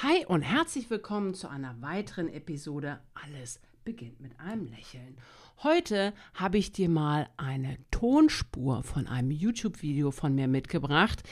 Hi und herzlich willkommen zu einer weiteren Episode Alles beginnt mit einem Lächeln. Heute habe ich dir mal eine Tonspur von einem YouTube-Video von mir mitgebracht,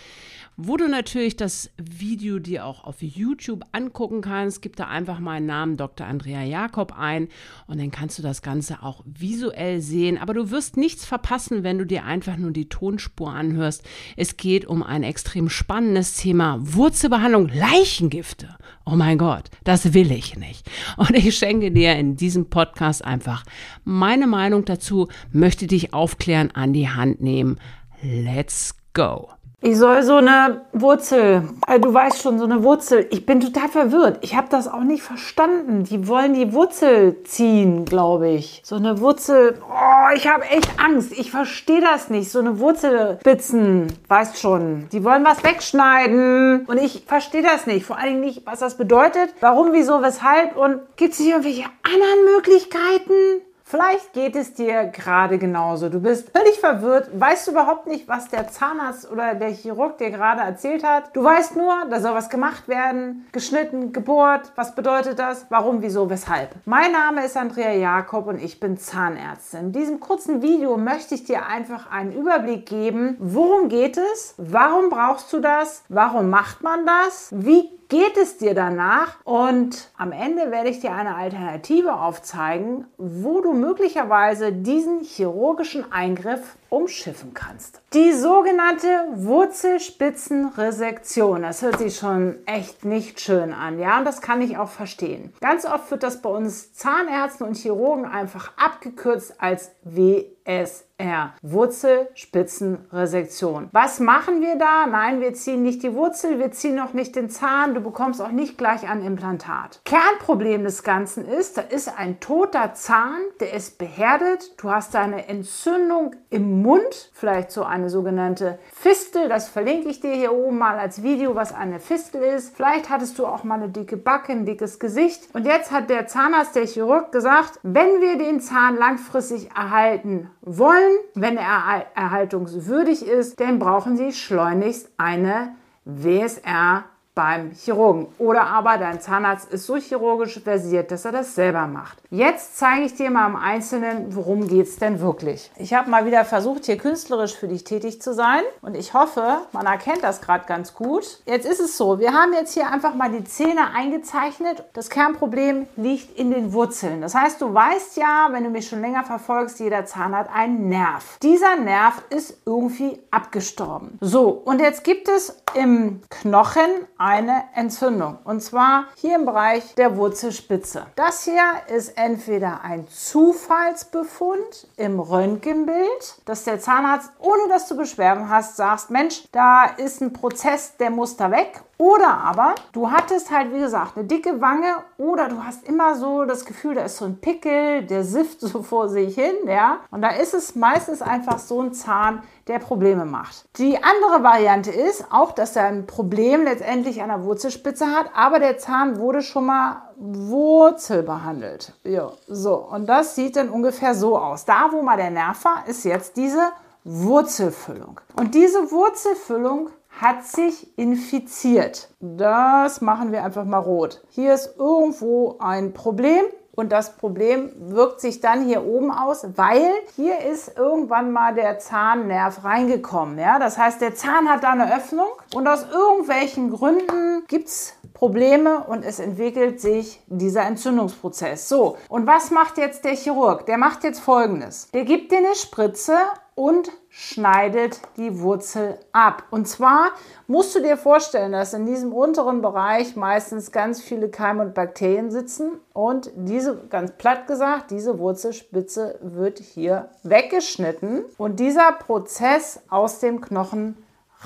wo du natürlich das Video dir auch auf YouTube angucken kannst. Gib da einfach meinen Namen Dr. Andrea Jakob ein und dann kannst du das Ganze auch visuell sehen. Aber du wirst nichts verpassen, wenn du dir einfach nur die Tonspur anhörst. Es geht um ein extrem spannendes Thema Wurzelbehandlung, Leichengifte. Oh mein Gott, das will ich nicht. Und ich schenke dir in diesem Podcast einfach mein meine Meinung dazu, möchte dich aufklären, an die Hand nehmen. Let's go. Ich soll so eine Wurzel, also du weißt schon, so eine Wurzel. Ich bin total verwirrt. Ich habe das auch nicht verstanden. Die wollen die Wurzel ziehen, glaube ich. So eine Wurzel. Oh, ich habe echt Angst. Ich verstehe das nicht. So eine Wurzelspitzen, weißt schon. Die wollen was wegschneiden. Und ich verstehe das nicht. Vor allen Dingen nicht, was das bedeutet. Warum, wieso, weshalb. Und gibt es nicht irgendwelche anderen Möglichkeiten? Vielleicht geht es dir gerade genauso. Du bist völlig verwirrt, weißt überhaupt nicht, was der Zahnarzt oder der Chirurg dir gerade erzählt hat. Du weißt nur, da soll was gemacht werden, geschnitten, gebohrt. Was bedeutet das? Warum, wieso, weshalb? Mein Name ist Andrea Jakob und ich bin Zahnärztin. In diesem kurzen Video möchte ich dir einfach einen Überblick geben, worum geht es, warum brauchst du das, warum macht man das, wie geht es dir danach? Und am Ende werde ich dir eine Alternative aufzeigen, wo du möglicherweise diesen chirurgischen Eingriff umschiffen kannst. Die sogenannte Wurzelspitzenresektion. Das hört sich schon echt nicht schön an, ja, und das kann ich auch verstehen. Ganz oft wird das bei uns Zahnärzten und Chirurgen einfach abgekürzt als WS R. Wurzelspitzenresektion. Was machen wir da? Nein, wir ziehen nicht die Wurzel, wir ziehen noch nicht den Zahn, du bekommst auch nicht gleich ein Implantat. Kernproblem des Ganzen ist, da ist ein toter Zahn, der ist beherdet, du hast eine Entzündung im Mund, vielleicht so eine sogenannte Fistel, das verlinke ich dir hier oben mal als Video, was eine Fistel ist. Vielleicht hattest du auch mal eine dicke Backe, ein dickes Gesicht und jetzt hat der Zahnarzt, der Chirurg gesagt, wenn wir den Zahn langfristig erhalten wollen, wenn er erhaltungswürdig ist, dann brauchen Sie schleunigst eine WSR beim Chirurgen. Oder aber dein Zahnarzt ist so chirurgisch versiert, dass er das selber macht. Jetzt zeige ich dir mal im Einzelnen, worum geht es denn wirklich. Ich habe mal wieder versucht, hier künstlerisch für dich tätig zu sein und ich hoffe, man erkennt das gerade ganz gut. Jetzt ist es so, wir haben jetzt hier einfach mal die Zähne eingezeichnet. Das Kernproblem liegt in den Wurzeln. Das heißt, du weißt ja, wenn du mich schon länger verfolgst, jeder Zahn hat einen Nerv. Dieser Nerv ist irgendwie abgestorben. So, und jetzt gibt es im Knochen eine Entzündung. Und zwar hier im Bereich der Wurzelspitze. Das hier ist entweder ein Zufallsbefund im Röntgenbild, dass der Zahnarzt, ohne dass du Beschwerden hast, sagst, Mensch, da ist ein Prozess, der muss da weg oder aber du hattest halt, wie gesagt, eine dicke Wange oder du hast immer so das Gefühl, da ist so ein Pickel, der sifft so vor sich hin, ja. Und da ist es meistens einfach so ein Zahn, der Probleme macht. Die andere Variante ist auch, dass er ein Problem letztendlich an der Wurzelspitze hat, aber der Zahn wurde schon mal Wurzel behandelt. Ja, so. Und das sieht dann ungefähr so aus. Da, wo mal der Nerv war, ist jetzt diese Wurzelfüllung. Und diese Wurzelfüllung hat sich infiziert. Das machen wir einfach mal rot. Hier ist irgendwo ein Problem. Und das Problem wirkt sich dann hier oben aus, weil hier ist irgendwann mal der Zahnnerv reingekommen. Ja? Das heißt, der Zahn hat da eine Öffnung und aus irgendwelchen Gründen gibt es Probleme und es entwickelt sich dieser Entzündungsprozess. So, und was macht jetzt der Chirurg? Der macht jetzt folgendes. Der gibt dir eine Spritze und schneidet die Wurzel ab. Und zwar musst du dir vorstellen, dass in diesem unteren Bereich meistens ganz viele Keime und Bakterien sitzen und diese, ganz platt gesagt, diese Wurzelspitze wird hier weggeschnitten und dieser Prozess aus dem Knochen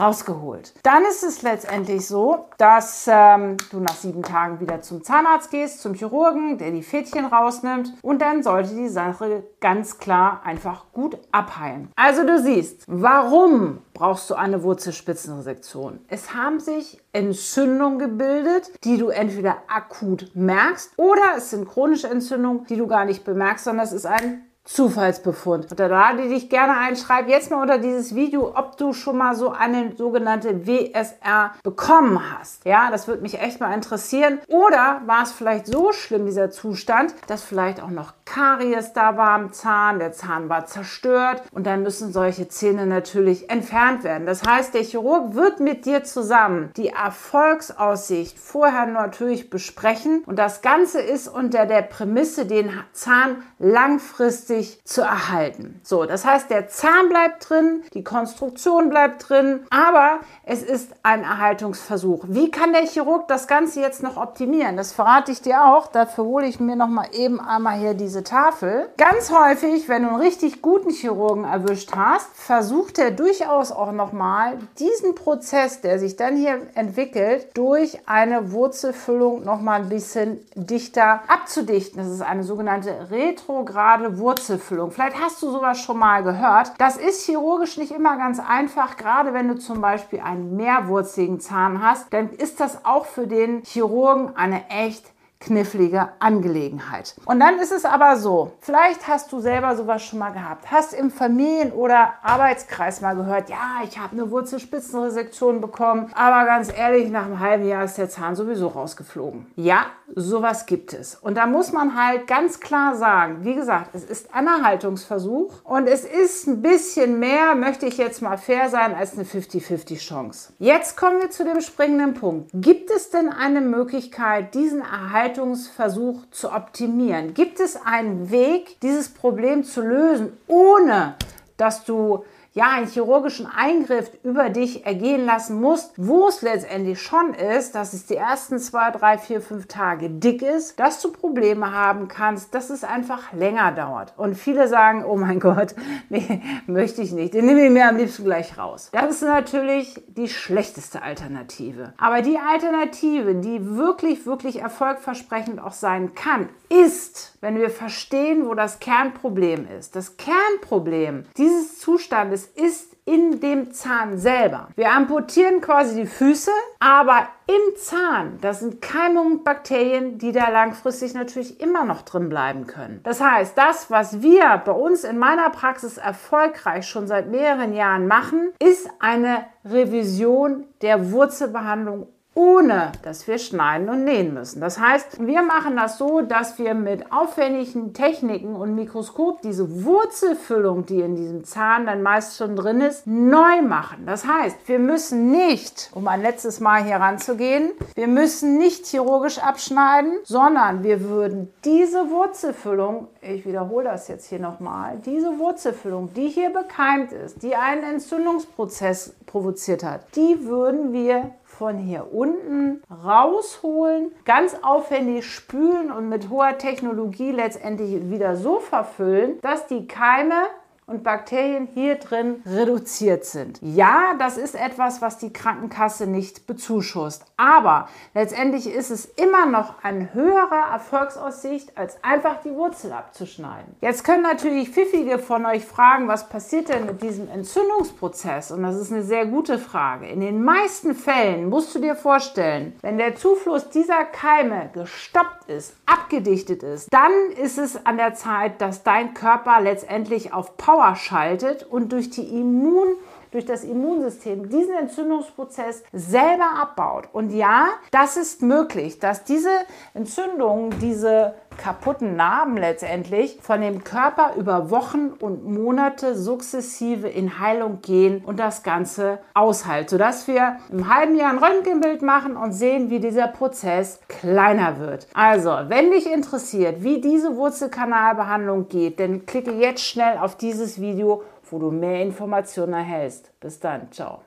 rausgeholt. Dann ist es letztendlich so, dass ähm, du nach sieben Tagen wieder zum Zahnarzt gehst, zum Chirurgen, der die Fädchen rausnimmt und dann sollte die Sache ganz klar einfach gut abheilen. Also du siehst, warum brauchst du eine Wurzelspitzenresektion? Es haben sich Entzündungen gebildet, die du entweder akut merkst oder es sind chronische Entzündungen, die du gar nicht bemerkst, sondern es ist ein Zufallsbefund. Und da lade dich gerne ein, schreib jetzt mal unter dieses Video, ob du schon mal so eine sogenannte WSR bekommen hast. Ja, das würde mich echt mal interessieren. Oder war es vielleicht so schlimm, dieser Zustand, dass vielleicht auch noch Karies da war am Zahn, der Zahn war zerstört und dann müssen solche Zähne natürlich entfernt werden. Das heißt, der Chirurg wird mit dir zusammen die Erfolgsaussicht vorher natürlich besprechen und das Ganze ist unter der Prämisse, den Zahn langfristig zu erhalten. So, das heißt, der Zahn bleibt drin, die Konstruktion bleibt drin, aber es ist ein Erhaltungsversuch. Wie kann der Chirurg das Ganze jetzt noch optimieren? Das verrate ich dir auch. Dafür hole ich mir noch mal eben einmal hier diese Tafel. Ganz häufig, wenn du einen richtig guten Chirurgen erwischt hast, versucht er durchaus auch noch mal diesen Prozess, der sich dann hier entwickelt, durch eine Wurzelfüllung noch mal ein bisschen dichter abzudichten. Das ist eine sogenannte retrograde Wurzelfüllung. Vielleicht hast du sowas schon mal gehört. Das ist chirurgisch nicht immer ganz einfach, gerade wenn du zum Beispiel einen mehrwurzigen Zahn hast, dann ist das auch für den Chirurgen eine echt knifflige Angelegenheit. Und dann ist es aber so, vielleicht hast du selber sowas schon mal gehabt, hast im Familien- oder Arbeitskreis mal gehört, ja, ich habe eine Wurzelspitzenresektion bekommen, aber ganz ehrlich, nach einem halben Jahr ist der Zahn sowieso rausgeflogen. Ja, sowas gibt es. Und da muss man halt ganz klar sagen, wie gesagt, es ist ein Erhaltungsversuch und es ist ein bisschen mehr, möchte ich jetzt mal fair sein, als eine 50-50 Chance. Jetzt kommen wir zu dem springenden Punkt. Gibt es denn eine Möglichkeit, diesen Erhaltungsversuch Gestaltungsversuch zu optimieren? Gibt es einen Weg, dieses Problem zu lösen, ohne dass du ja, einen chirurgischen Eingriff über dich ergehen lassen musst, wo es letztendlich schon ist, dass es die ersten zwei, drei, vier, fünf Tage dick ist, dass du Probleme haben kannst, dass es einfach länger dauert. Und viele sagen, oh mein Gott, nee, möchte ich nicht, den nehme ich mir am liebsten gleich raus. Das ist natürlich die schlechteste Alternative. Aber die Alternative, die wirklich, wirklich erfolgversprechend auch sein kann, ist, wenn wir verstehen, wo das Kernproblem ist. Das Kernproblem dieses Zustandes ist in dem Zahn selber. Wir amputieren quasi die Füße, aber im Zahn, das sind Keime und Bakterien, die da langfristig natürlich immer noch drin bleiben können. Das heißt, das, was wir bei uns in meiner Praxis erfolgreich schon seit mehreren Jahren machen, ist eine Revision der Wurzelbehandlung ohne dass wir schneiden und nähen müssen. Das heißt, wir machen das so, dass wir mit aufwendigen Techniken und Mikroskop diese Wurzelfüllung, die in diesem Zahn dann meist schon drin ist, neu machen. Das heißt, wir müssen nicht, um ein letztes Mal hier ranzugehen, wir müssen nicht chirurgisch abschneiden, sondern wir würden diese Wurzelfüllung, ich wiederhole das jetzt hier nochmal, diese Wurzelfüllung, die hier bekeimt ist, die einen Entzündungsprozess provoziert hat, die würden wir von hier unten rausholen, ganz aufwendig spülen und mit hoher Technologie letztendlich wieder so verfüllen, dass die Keime und Bakterien hier drin reduziert sind. Ja, das ist etwas, was die Krankenkasse nicht bezuschusst. Aber letztendlich ist es immer noch ein höherer Erfolgsaussicht, als einfach die Wurzel abzuschneiden. Jetzt können natürlich Pfiffige von euch fragen, was passiert denn mit diesem Entzündungsprozess? Und das ist eine sehr gute Frage. In den meisten Fällen musst du dir vorstellen, wenn der Zufluss dieser Keime gestoppt ist, abgedichtet ist, dann ist es an der Zeit, dass dein Körper letztendlich auf Power Power schaltet und durch die Immun durch das Immunsystem diesen Entzündungsprozess selber abbaut. Und ja, das ist möglich, dass diese Entzündungen, diese kaputten Narben letztendlich von dem Körper über Wochen und Monate sukzessive in Heilung gehen und das Ganze aushält, sodass wir im halben Jahr ein Röntgenbild machen und sehen, wie dieser Prozess kleiner wird. Also, wenn dich interessiert, wie diese Wurzelkanalbehandlung geht, dann klicke jetzt schnell auf dieses Video wo du mehr Informationen erhältst. Bis dann, ciao.